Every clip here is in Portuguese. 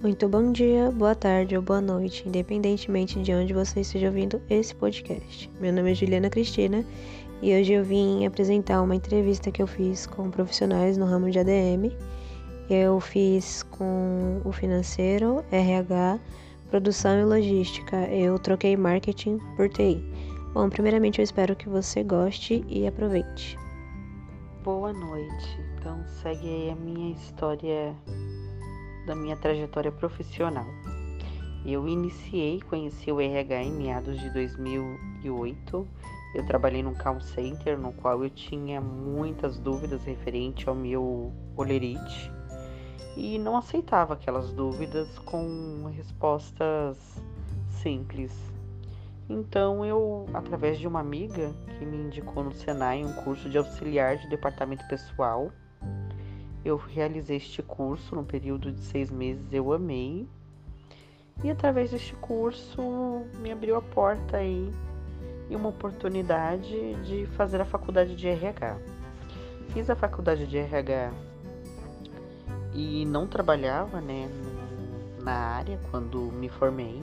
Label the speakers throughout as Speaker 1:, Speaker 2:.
Speaker 1: Muito bom dia, boa tarde ou boa noite, independentemente de onde você esteja ouvindo esse podcast. Meu nome é Juliana Cristina e hoje eu vim apresentar uma entrevista que eu fiz com profissionais no ramo de ADM. Eu fiz com o financeiro, RH, produção e logística. Eu troquei marketing por TI. Bom, primeiramente eu espero que você goste e aproveite.
Speaker 2: Boa noite. Então segue aí a minha história da minha trajetória profissional. Eu iniciei, conheci o RH em meados de 2008. Eu trabalhei num call center no qual eu tinha muitas dúvidas referente ao meu olerite e não aceitava aquelas dúvidas com respostas simples. Então eu, através de uma amiga que me indicou no Senai um curso de auxiliar de departamento pessoal, eu realizei este curso no período de seis meses, eu amei. E através deste curso me abriu a porta aí e uma oportunidade de fazer a faculdade de RH. Fiz a faculdade de RH e não trabalhava né, na área quando me formei.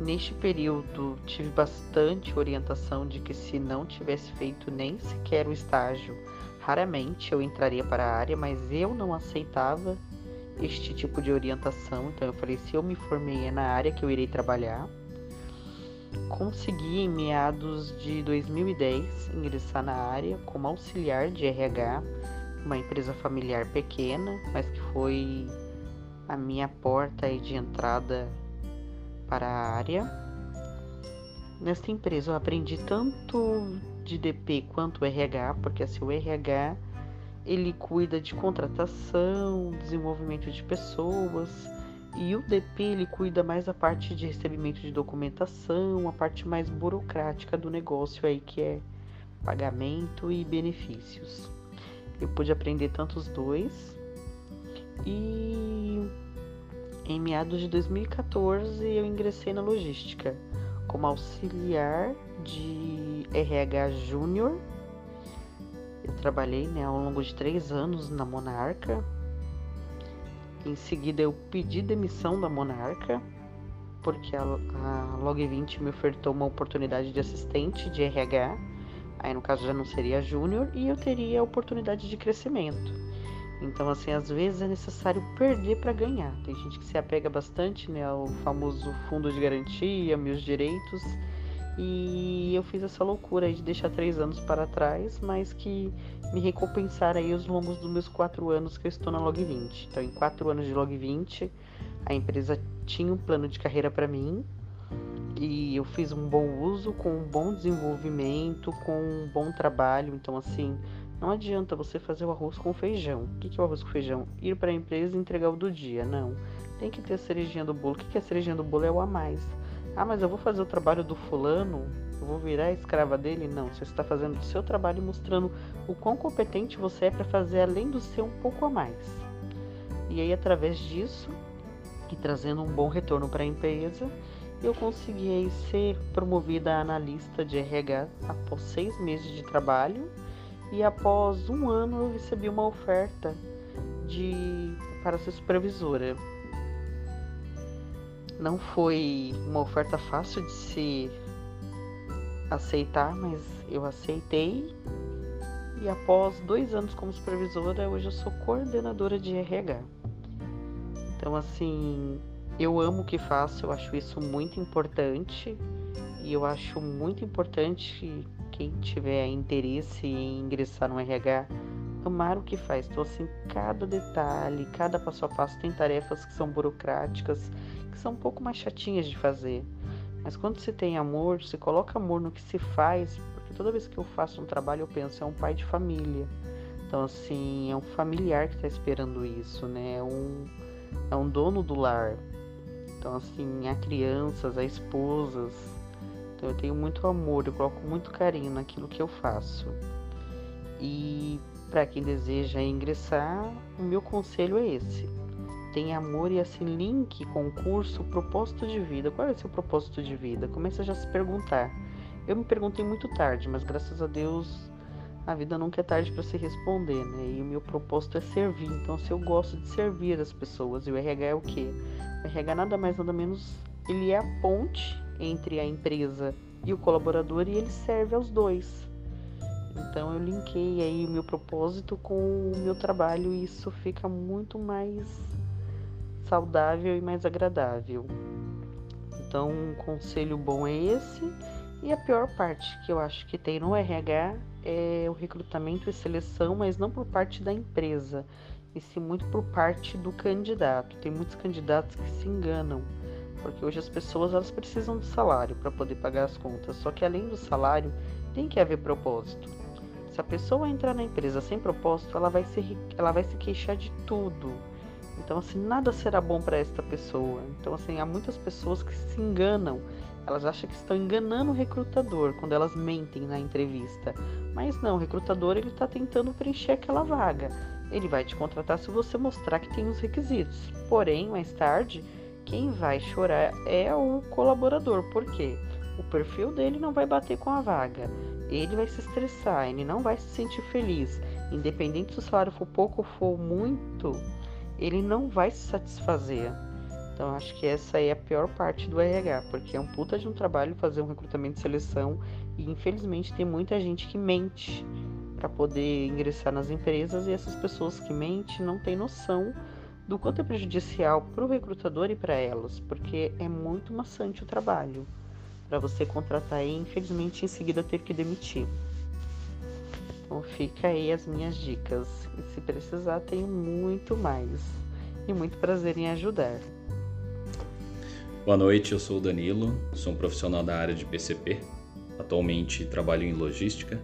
Speaker 2: Neste período tive bastante orientação de que se não tivesse feito nem sequer o estágio Raramente eu entraria para a área, mas eu não aceitava este tipo de orientação. Então eu falei: se eu me formei é na área que eu irei trabalhar. Consegui em meados de 2010 ingressar na área como auxiliar de RH, uma empresa familiar pequena, mas que foi a minha porta de entrada para a área. Nesta empresa eu aprendi tanto de DP quanto RH, porque assim, o RH ele cuida de contratação, desenvolvimento de pessoas, e o DP ele cuida mais da parte de recebimento de documentação, a parte mais burocrática do negócio aí que é pagamento e benefícios. Eu pude aprender tanto os dois e em meados de 2014 eu ingressei na logística como auxiliar de RH Júnior. Eu trabalhei né, ao longo de três anos na Monarca. Em seguida, eu pedi demissão da Monarca, porque a, a Log20 me ofertou uma oportunidade de assistente de RH. Aí, no caso, já não seria júnior e eu teria a oportunidade de crescimento. Então, assim, às vezes é necessário perder para ganhar. Tem gente que se apega bastante né, ao famoso fundo de garantia, meus direitos. E eu fiz essa loucura de deixar três anos para trás, mas que me recompensar aí os longos dos meus quatro anos que eu estou na Log20. Então, em quatro anos de Log20, a empresa tinha um plano de carreira para mim e eu fiz um bom uso, com um bom desenvolvimento, com um bom trabalho. Então, assim, não adianta você fazer o arroz com feijão. O que é o arroz com feijão? Ir para a empresa e entregar o do dia. Não. Tem que ter a cerejinha do bolo. O que é a cerejinha do bolo? É o a mais. Ah, mas eu vou fazer o trabalho do fulano? Eu vou virar escrava dele? Não. Você está fazendo o seu trabalho mostrando o quão competente você é para fazer além do seu um pouco a mais. E aí, através disso, e trazendo um bom retorno para a empresa, eu consegui ser promovida a analista de RH após seis meses de trabalho e após um ano eu recebi uma oferta de para ser supervisora. Não foi uma oferta fácil de se aceitar, mas eu aceitei. E após dois anos como supervisora, hoje eu sou coordenadora de RH. Então, assim, eu amo o que faço, eu acho isso muito importante. E eu acho muito importante quem tiver interesse em ingressar no RH, amar o que faz. Então, assim, cada detalhe, cada passo a passo tem tarefas que são burocráticas, que são um pouco mais chatinhas de fazer. Mas quando se tem amor, se coloca amor no que se faz, porque toda vez que eu faço um trabalho eu penso, é um pai de família. Então, assim, é um familiar que está esperando isso, né? É um, é um dono do lar. Então, assim, há crianças, há esposas, então eu tenho muito amor, eu coloco muito carinho naquilo que eu faço. E para quem deseja ingressar, o meu conselho é esse. Tenha amor e esse link com o curso Propósito de Vida. Qual é o seu propósito de vida? Comece a já se perguntar. Eu me perguntei muito tarde, mas graças a Deus a vida nunca é tarde para se responder, né? E o meu propósito é servir. Então, se eu gosto de servir as pessoas, e o RH é o quê? O RH nada mais nada menos ele é a ponte entre a empresa e o colaborador e ele serve aos dois. Então eu linkei aí o meu propósito com o meu trabalho e isso fica muito mais saudável e mais agradável. Então, um conselho bom é esse. E a pior parte que eu acho que tem no RH é o recrutamento e seleção, mas não por parte da empresa, e sim muito por parte do candidato. Tem muitos candidatos que se enganam, porque hoje as pessoas elas precisam do salário para poder pagar as contas. Só que além do salário, tem que haver propósito. Se a pessoa entrar na empresa sem propósito, ela vai se, ela vai se queixar de tudo. Então, assim, nada será bom para esta pessoa. Então, assim, há muitas pessoas que se enganam. Elas acham que estão enganando o recrutador quando elas mentem na entrevista. Mas não, o recrutador ele está tentando preencher aquela vaga. Ele vai te contratar se você mostrar que tem os requisitos. Porém, mais tarde, quem vai chorar é o colaborador. Por quê? O perfil dele não vai bater com a vaga ele vai se estressar, ele não vai se sentir feliz. Independente se o salário for pouco ou for muito, ele não vai se satisfazer. Então acho que essa é a pior parte do RH, porque é um puta de um trabalho fazer um recrutamento de seleção e infelizmente tem muita gente que mente para poder ingressar nas empresas e essas pessoas que mentem não têm noção do quanto é prejudicial para o recrutador e para elas, porque é muito maçante o trabalho para você contratar e infelizmente em seguida ter que demitir. Então fica aí as minhas dicas. E se precisar, tenho muito mais. E muito prazer em ajudar.
Speaker 3: Boa noite, eu sou o Danilo, sou um profissional da área de PCP. Atualmente trabalho em logística,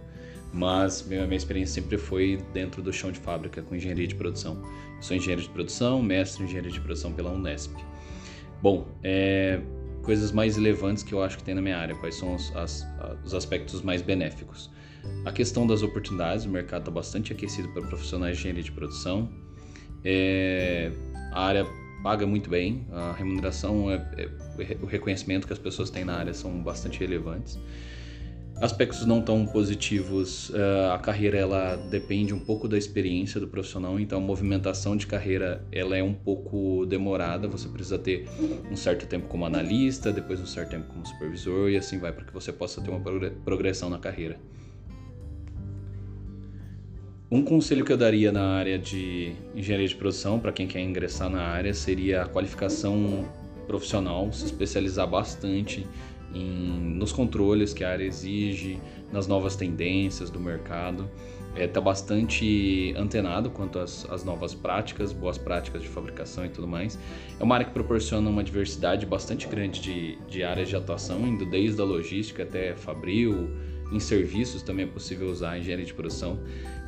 Speaker 3: mas minha, minha experiência sempre foi dentro do chão de fábrica com engenharia de produção. Eu sou engenheiro de produção, mestre em engenharia de produção pela Unesp. Bom, é, coisas mais relevantes que eu acho que tem na minha área, quais são os, as, os aspectos mais benéficos. A questão das oportunidades, o mercado está bastante aquecido para profissionais de engenharia de produção. É, a área paga muito bem, a remuneração, é, é, o reconhecimento que as pessoas têm na área são bastante relevantes. Aspectos não tão positivos, eh, a carreira ela depende um pouco da experiência do profissional, então a movimentação de carreira ela é um pouco demorada, você precisa ter um certo tempo como analista, depois um certo tempo como supervisor e assim vai para que você possa ter uma progressão na carreira. Um conselho que eu daria na área de engenharia de produção para quem quer ingressar na área seria a qualificação profissional, se especializar bastante em, nos controles que a área exige, nas novas tendências do mercado. Está é, tá bastante antenado quanto às, às, novas práticas, boas práticas de fabricação e tudo mais. É uma área que proporciona uma diversidade bastante grande de, de áreas de atuação, indo desde a logística até fabril, em serviços também é possível usar engenharia de produção.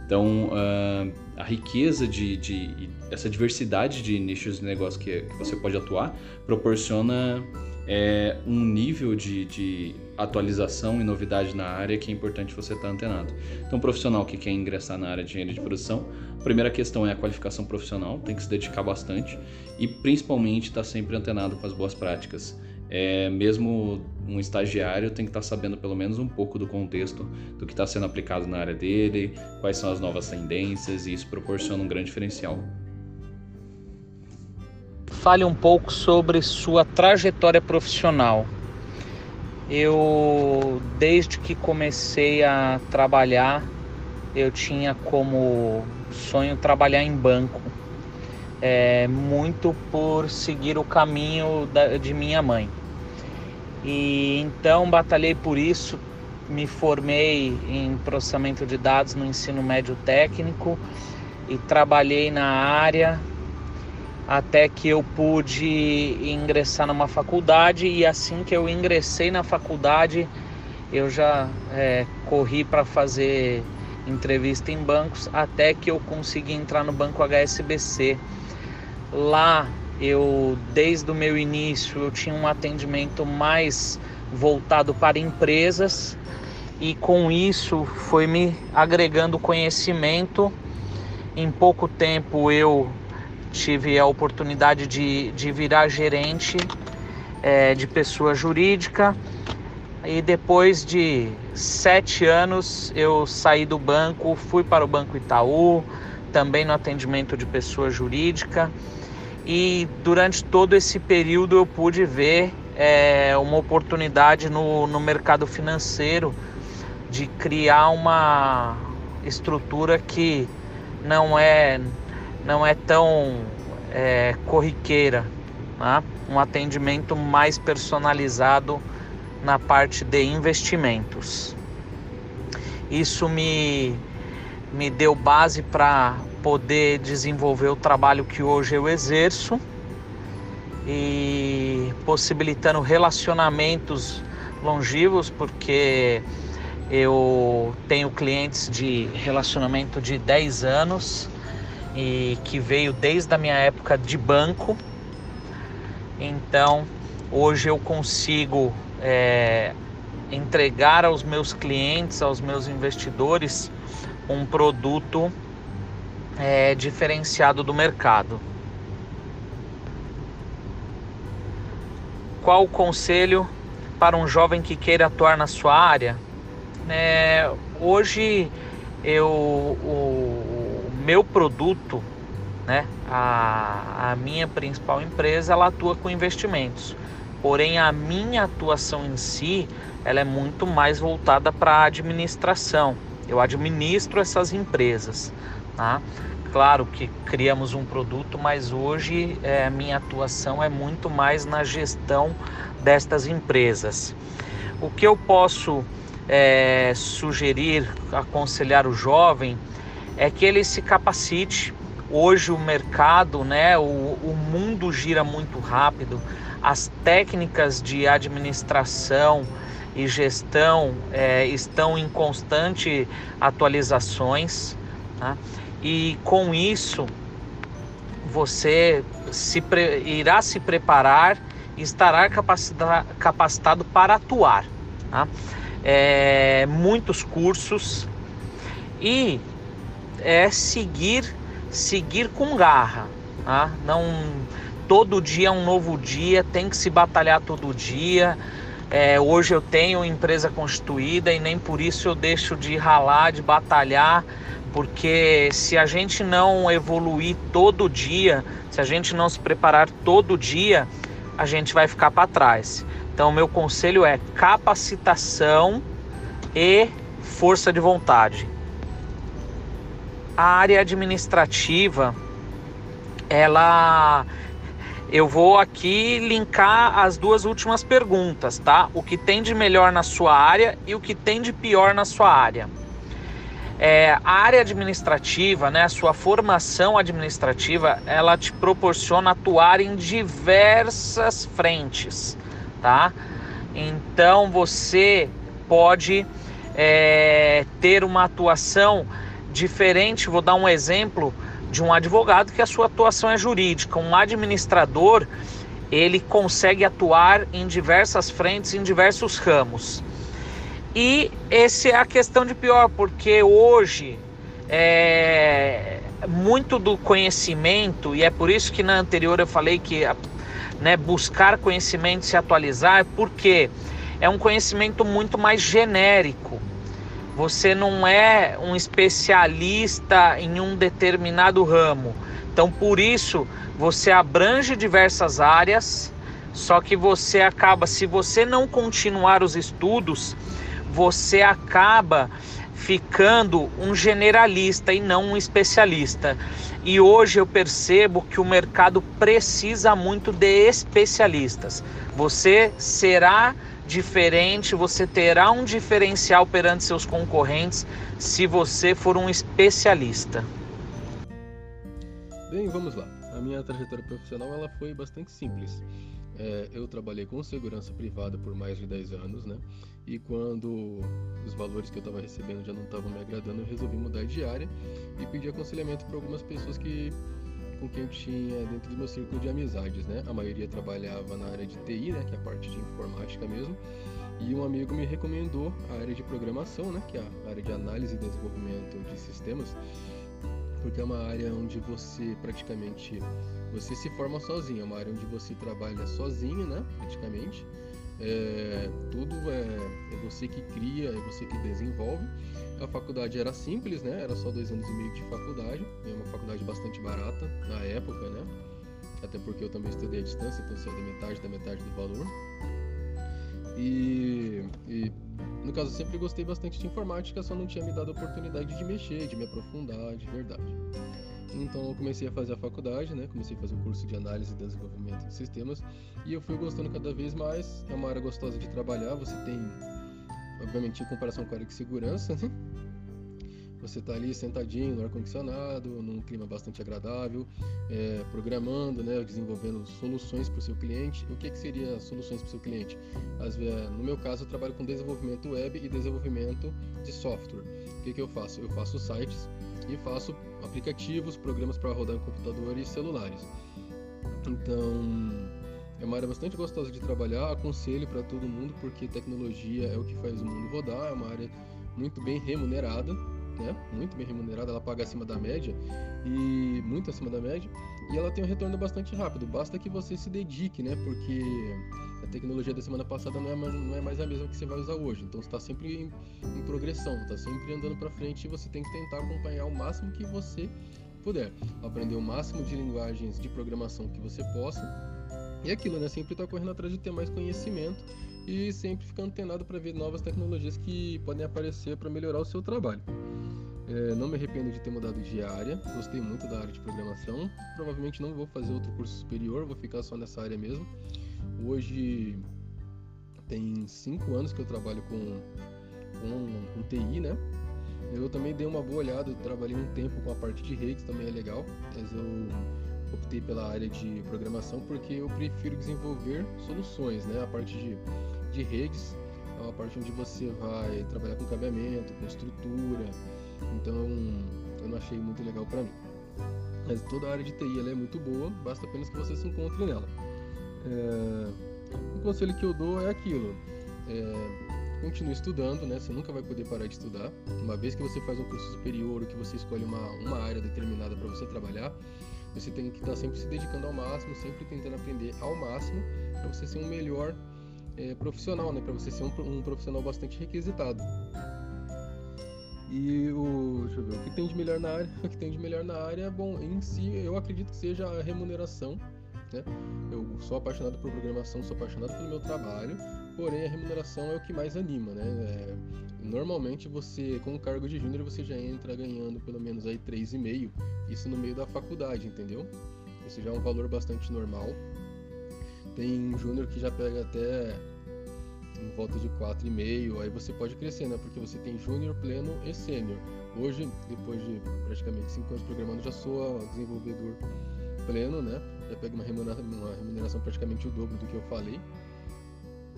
Speaker 3: Então, uh, a riqueza de, de, essa diversidade de nichos de negócio que, que você pode atuar proporciona é um nível de, de, atualização e novidade na área que é importante você estar antenado. Então, um profissional que quer ingressar na área de engenharia de produção, a primeira questão é a qualificação profissional, tem que se dedicar bastante e principalmente estar sempre antenado com as boas práticas. É, mesmo um estagiário tem que estar sabendo pelo menos um pouco do contexto do que está sendo aplicado na área dele, quais são as novas tendências e isso proporciona um grande diferencial
Speaker 4: fale um pouco sobre sua trajetória profissional. Eu, desde que comecei a trabalhar, eu tinha como sonho trabalhar em banco, é, muito por seguir o caminho da, de minha mãe. E então batalhei por isso, me formei em processamento de dados no ensino médio técnico e trabalhei na área até que eu pude ingressar numa faculdade e assim que eu ingressei na faculdade eu já é, corri para fazer entrevista em bancos até que eu consegui entrar no banco HSBC. Lá eu desde o meu início eu tinha um atendimento mais voltado para empresas e com isso foi me agregando conhecimento. Em pouco tempo eu tive a oportunidade de, de virar gerente é, de pessoa jurídica E depois de sete anos eu saí do banco, fui para o Banco Itaú, também no atendimento de pessoa jurídica. E durante todo esse período eu pude ver é, uma oportunidade no, no mercado financeiro de criar uma estrutura que não é, não é tão é, corriqueira, né? um atendimento mais personalizado na parte de investimentos. Isso me, me deu base para poder desenvolver o trabalho que hoje eu exerço e possibilitando relacionamentos longivos, porque eu tenho clientes de relacionamento de 10 anos e que veio desde a minha época de banco. Então, hoje eu consigo é, entregar aos meus clientes, aos meus investidores, um produto é, diferenciado do mercado. Qual o conselho para um jovem que queira atuar na sua área? É, hoje eu, o, meu produto, né, a, a minha principal empresa, ela atua com investimentos. Porém, a minha atuação em si, ela é muito mais voltada para a administração. Eu administro essas empresas, tá? Claro que criamos um produto, mas hoje é, minha atuação é muito mais na gestão destas empresas. O que eu posso é, sugerir, aconselhar o jovem é que ele se capacite. Hoje o mercado, né, o, o mundo gira muito rápido, as técnicas de administração e gestão é, estão em constante atualizações. Tá? e com isso você se irá se preparar e estará capacitado para atuar. Tá? É, muitos cursos e é seguir seguir com garra. Tá? Não todo dia é um novo dia, tem que se batalhar todo dia. É, hoje eu tenho empresa constituída e nem por isso eu deixo de ralar, de batalhar porque se a gente não evoluir todo dia, se a gente não se preparar todo dia, a gente vai ficar para trás. Então, meu conselho é capacitação e força de vontade. A área administrativa, ela eu vou aqui linkar as duas últimas perguntas, tá? O que tem de melhor na sua área e o que tem de pior na sua área. É, a área administrativa, né, a sua formação administrativa, ela te proporciona atuar em diversas frentes, tá? Então você pode é, ter uma atuação diferente. Vou dar um exemplo de um advogado que a sua atuação é jurídica. Um administrador ele consegue atuar em diversas frentes, em diversos ramos. E essa é a questão de pior, porque hoje é muito do conhecimento, e é por isso que na anterior eu falei que né, buscar conhecimento, se atualizar, porque é um conhecimento muito mais genérico. Você não é um especialista em um determinado ramo. Então, por isso, você abrange diversas áreas, só que você acaba, se você não continuar os estudos, você acaba ficando um generalista e não um especialista. E hoje eu percebo que o mercado precisa muito de especialistas. Você será diferente, você terá um diferencial perante seus concorrentes se você for um especialista.
Speaker 5: Bem, vamos lá. A minha trajetória profissional ela foi bastante simples. É, eu trabalhei com segurança privada por mais de 10 anos, né? E quando os valores que eu estava recebendo já não estavam me agradando, eu resolvi mudar de área e pedir aconselhamento para algumas pessoas que com quem eu tinha dentro do meu círculo de amizades, né? A maioria trabalhava na área de TI, né? Que é a parte de informática mesmo. E um amigo me recomendou a área de programação, né? Que é a área de análise e desenvolvimento de sistemas porque é uma área onde você praticamente você se forma sozinho, é uma área onde você trabalha sozinho, né, praticamente. É, tudo é, é você que cria, é você que desenvolve. A faculdade era simples, né? Era só dois anos e meio de faculdade. É uma faculdade bastante barata na época, né? Até porque eu também estudei à distância, então saiu da metade da metade do valor. E, e, no caso, eu sempre gostei bastante de informática, só não tinha me dado a oportunidade de mexer, de me aprofundar de verdade. Então eu comecei a fazer a faculdade, né? Comecei a fazer o curso de análise e desenvolvimento de sistemas e eu fui gostando cada vez mais. É uma área gostosa de trabalhar. Você tem, obviamente, em comparação com a área de segurança, né? Você está ali sentadinho no ar condicionado, num clima bastante agradável, é, programando, né, desenvolvendo soluções para o seu cliente. O que, que seria soluções para o seu cliente? As, no meu caso, eu trabalho com desenvolvimento web e desenvolvimento de software. O que, que eu faço? Eu faço sites e faço aplicativos, programas para rodar em computadores e celulares. Então, é uma área bastante gostosa de trabalhar, aconselho para todo mundo porque tecnologia é o que faz o mundo rodar, é uma área muito bem remunerada, né? Muito bem remunerada, ela paga acima da média e muito acima da média, e ela tem um retorno bastante rápido. Basta que você se dedique, né? Porque a tecnologia da semana passada não é, mais, não é mais a mesma que você vai usar hoje. Então está sempre em, em progressão, está sempre andando para frente e você tem que tentar acompanhar o máximo que você puder, aprender o máximo de linguagens de programação que você possa. E é aquilo, né? Sempre tá correndo atrás de ter mais conhecimento e sempre ficar antenado para ver novas tecnologias que podem aparecer para melhorar o seu trabalho. É, não me arrependo de ter mudado de área, gostei muito da área de programação. Provavelmente não vou fazer outro curso superior, vou ficar só nessa área mesmo. Hoje tem cinco anos que eu trabalho com, com, com TI, né? Eu também dei uma boa olhada, trabalhei um tempo com a parte de redes, também é legal, mas eu optei pela área de programação porque eu prefiro desenvolver soluções, né? A parte de, de redes é uma parte onde você vai trabalhar com cabeamento, com estrutura, então eu não achei muito legal para mim. Mas toda a área de TI é muito boa, basta apenas que você se encontre nela. É... O conselho que eu dou é aquilo. É... Continue estudando, né? Você nunca vai poder parar de estudar. Uma vez que você faz um curso superior ou que você escolhe uma, uma área determinada para você trabalhar, você tem que estar tá sempre se dedicando ao máximo, sempre tentando aprender ao máximo para você ser um melhor é, profissional, né? Para você ser um, um profissional bastante requisitado. E o, ver, o que tem de melhor na área, o que tem de melhor na área, bom, em si eu acredito que seja a remuneração, né? Eu sou apaixonado por programação, sou apaixonado pelo meu trabalho, porém a remuneração é o que mais anima, né? É, normalmente você, com o cargo de júnior, você já entra ganhando pelo menos aí 3,5, isso no meio da faculdade, entendeu? Isso já é um valor bastante normal. Tem júnior que já pega até em volta de 4,5, aí você pode crescer, né? Porque você tem júnior, pleno e sênior. Hoje, depois de praticamente 5 anos programando, já sou desenvolvedor pleno, né? Já pego uma remuneração, uma remuneração praticamente o dobro do que eu falei,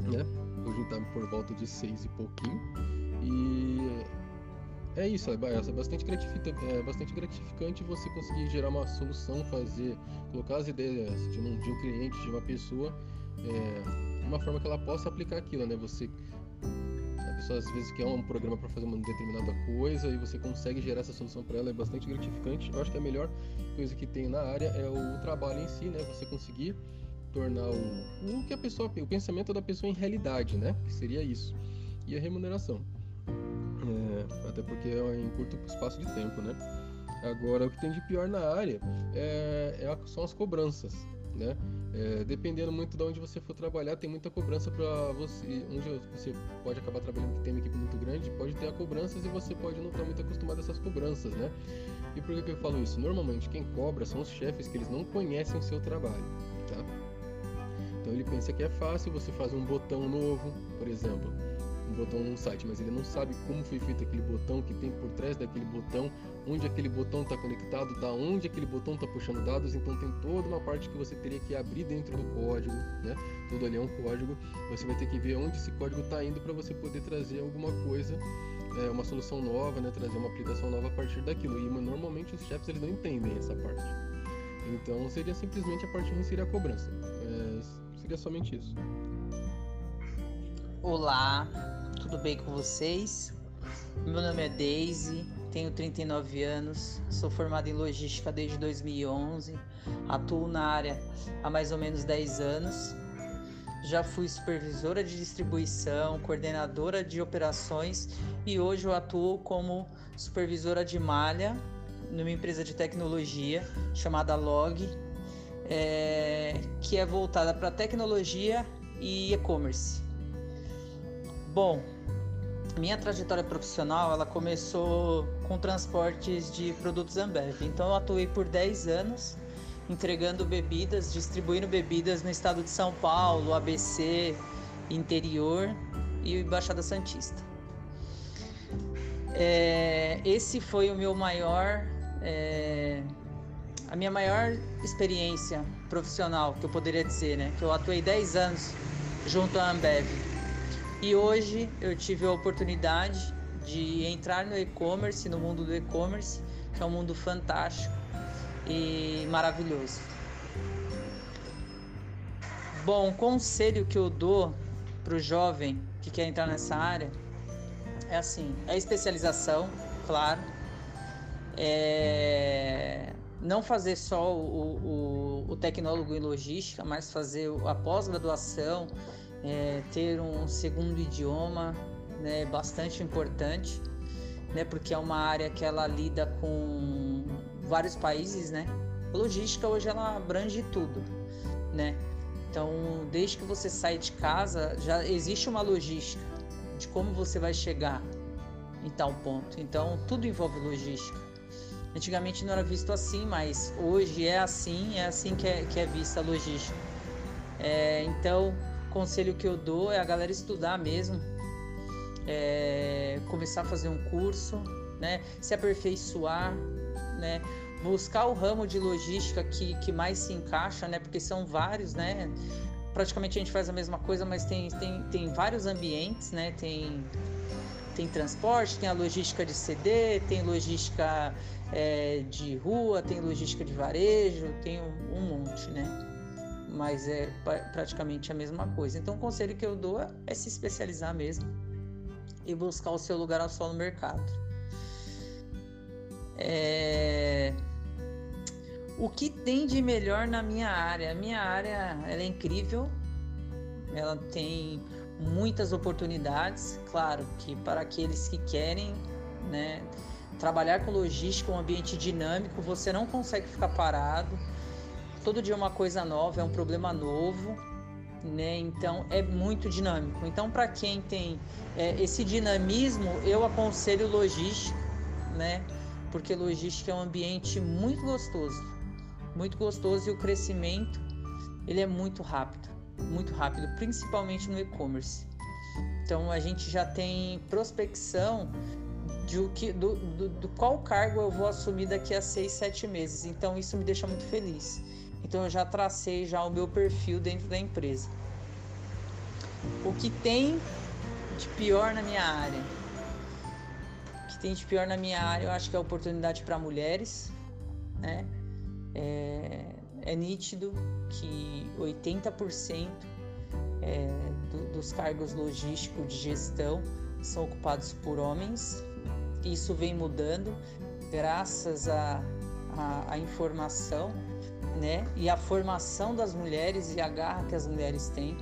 Speaker 5: né? Hoje está por volta de 6 e pouquinho. E é isso, é, é bastante gratificante, é bastante gratificante você conseguir gerar uma solução, fazer, colocar as ideias de um, de um cliente, de uma pessoa, é, uma forma que ela possa aplicar aquilo, né? Você a pessoa às vezes quer um programa para fazer uma determinada coisa e você consegue gerar essa solução para ela é bastante gratificante. Eu acho que a melhor coisa que tem na área é o trabalho em si, né? Você conseguir tornar o, o que a pessoa, o pensamento da pessoa em realidade, né? Que seria isso. E a remuneração. É, até porque é em curto espaço de tempo, né? Agora, o que tem de pior na área é, é são as cobranças, né? É, dependendo muito de onde você for trabalhar, tem muita cobrança para você. Onde você pode acabar trabalhando que tem uma equipe muito grande, pode ter cobranças e você pode não estar muito acostumado a essas cobranças, né? E por que, que eu falo isso? Normalmente quem cobra são os chefes que eles não conhecem o seu trabalho, tá? Ele pensa que é fácil, você faz um botão novo, por exemplo um botão num site, mas ele não sabe como foi feito aquele botão, que tem por trás daquele botão, onde aquele botão está conectado, da onde aquele botão está puxando dados, então tem toda uma parte que você teria que abrir dentro do código, né? Todo ali é um código, você vai ter que ver onde esse código está indo para você poder trazer alguma coisa, é, uma solução nova, né? Trazer uma aplicação nova a partir daquilo. E normalmente os chefes eles não entendem essa parte. Então seria simplesmente a parte ruim seria a cobrança. Seria somente isso.
Speaker 6: Olá, tudo bem com vocês? Meu nome é Daisy, tenho 39 anos, sou formado em logística desde 2011, atuo na área há mais ou menos 10 anos. já fui supervisora de distribuição, coordenadora de operações e hoje eu atuo como supervisora de malha numa empresa de tecnologia chamada Log, é, que é voltada para tecnologia e e-commerce. Bom, minha trajetória profissional ela começou com transportes de produtos Ambev. Então eu atuei por 10 anos entregando bebidas, distribuindo bebidas no estado de São Paulo, ABC, interior e Baixada Santista. É, esse foi o meu maior, é, a minha maior experiência profissional, que eu poderia dizer, né? Que eu atuei 10 anos junto à Ambev. E hoje eu tive a oportunidade de entrar no e-commerce, no mundo do e-commerce, que é um mundo fantástico e maravilhoso. Bom, o conselho que eu dou para o jovem que quer entrar nessa área é assim: é especialização, claro. É não fazer só o, o, o tecnólogo em logística, mas fazer a pós-graduação, é, ter um segundo idioma, né, bastante importante, né, porque é uma área que ela lida com vários países, né? A logística hoje ela abrange tudo, né? Então, desde que você sai de casa, já existe uma logística de como você vai chegar em tal ponto. Então, tudo envolve logística. Antigamente não era visto assim, mas hoje é assim, é assim que é, que é vista a logística. É, então, o conselho que eu dou é a galera estudar mesmo, é, começar a fazer um curso, né, se aperfeiçoar, né, buscar o ramo de logística que, que mais se encaixa, né, porque são vários, né, praticamente a gente faz a mesma coisa, mas tem, tem, tem vários ambientes, né, tem, tem transporte, tem a logística de CD, tem logística é, de rua, tem logística de varejo, tem um, um monte, né? Mas é praticamente a mesma coisa. Então, o conselho que eu dou é se especializar mesmo e buscar o seu lugar ao sol no mercado. É... O que tem de melhor na minha área? A minha área ela é incrível, ela tem muitas oportunidades, claro que para aqueles que querem, né, trabalhar com logística, um ambiente dinâmico, você não consegue ficar parado. Todo dia é uma coisa nova, é um problema novo, né? Então é muito dinâmico. Então para quem tem é, esse dinamismo, eu aconselho logística, né? porque logística é um ambiente muito gostoso, muito gostoso e o crescimento ele é muito rápido, muito rápido, principalmente no e-commerce. Então a gente já tem prospecção de o que, do, do, do, qual cargo eu vou assumir daqui a seis, sete meses. Então isso me deixa muito feliz. Então eu já tracei já o meu perfil dentro da empresa. O que tem de pior na minha área? que tem de pior na minha área, eu acho que é a oportunidade para mulheres, né? É, é, nítido que 80% é, do, dos cargos logísticos de gestão são ocupados por homens. Isso vem mudando graças à a, a, a, informação né? e a formação das mulheres e a garra que as mulheres têm.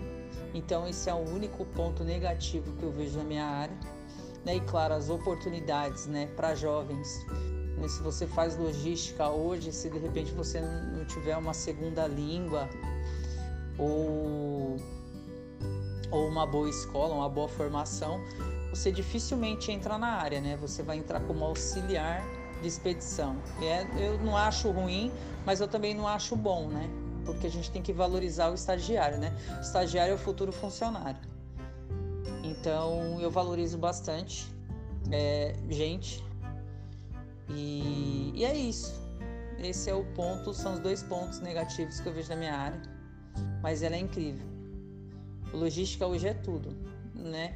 Speaker 6: Então, esse é o único ponto negativo que eu vejo na minha área né? E claro, as oportunidades, né, para jovens. Né? Se você faz logística hoje, se de repente você não tiver uma segunda língua ou ou uma boa escola, uma boa formação, você dificilmente entra na área, né? Você vai entrar como auxiliar de expedição. É, eu não acho ruim, mas eu também não acho bom, né? Porque a gente tem que valorizar o estagiário, né? O estagiário é o futuro funcionário. Então eu valorizo bastante é, gente. E, e é isso. Esse é o ponto, são os dois pontos negativos que eu vejo na minha área. Mas ela é incrível. logística hoje é tudo, né?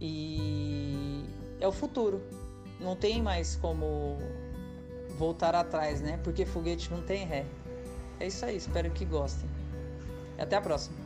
Speaker 6: E é o futuro. Não tem mais como voltar atrás, né? Porque foguete não tem ré. É isso aí, espero que gostem. Até a próxima.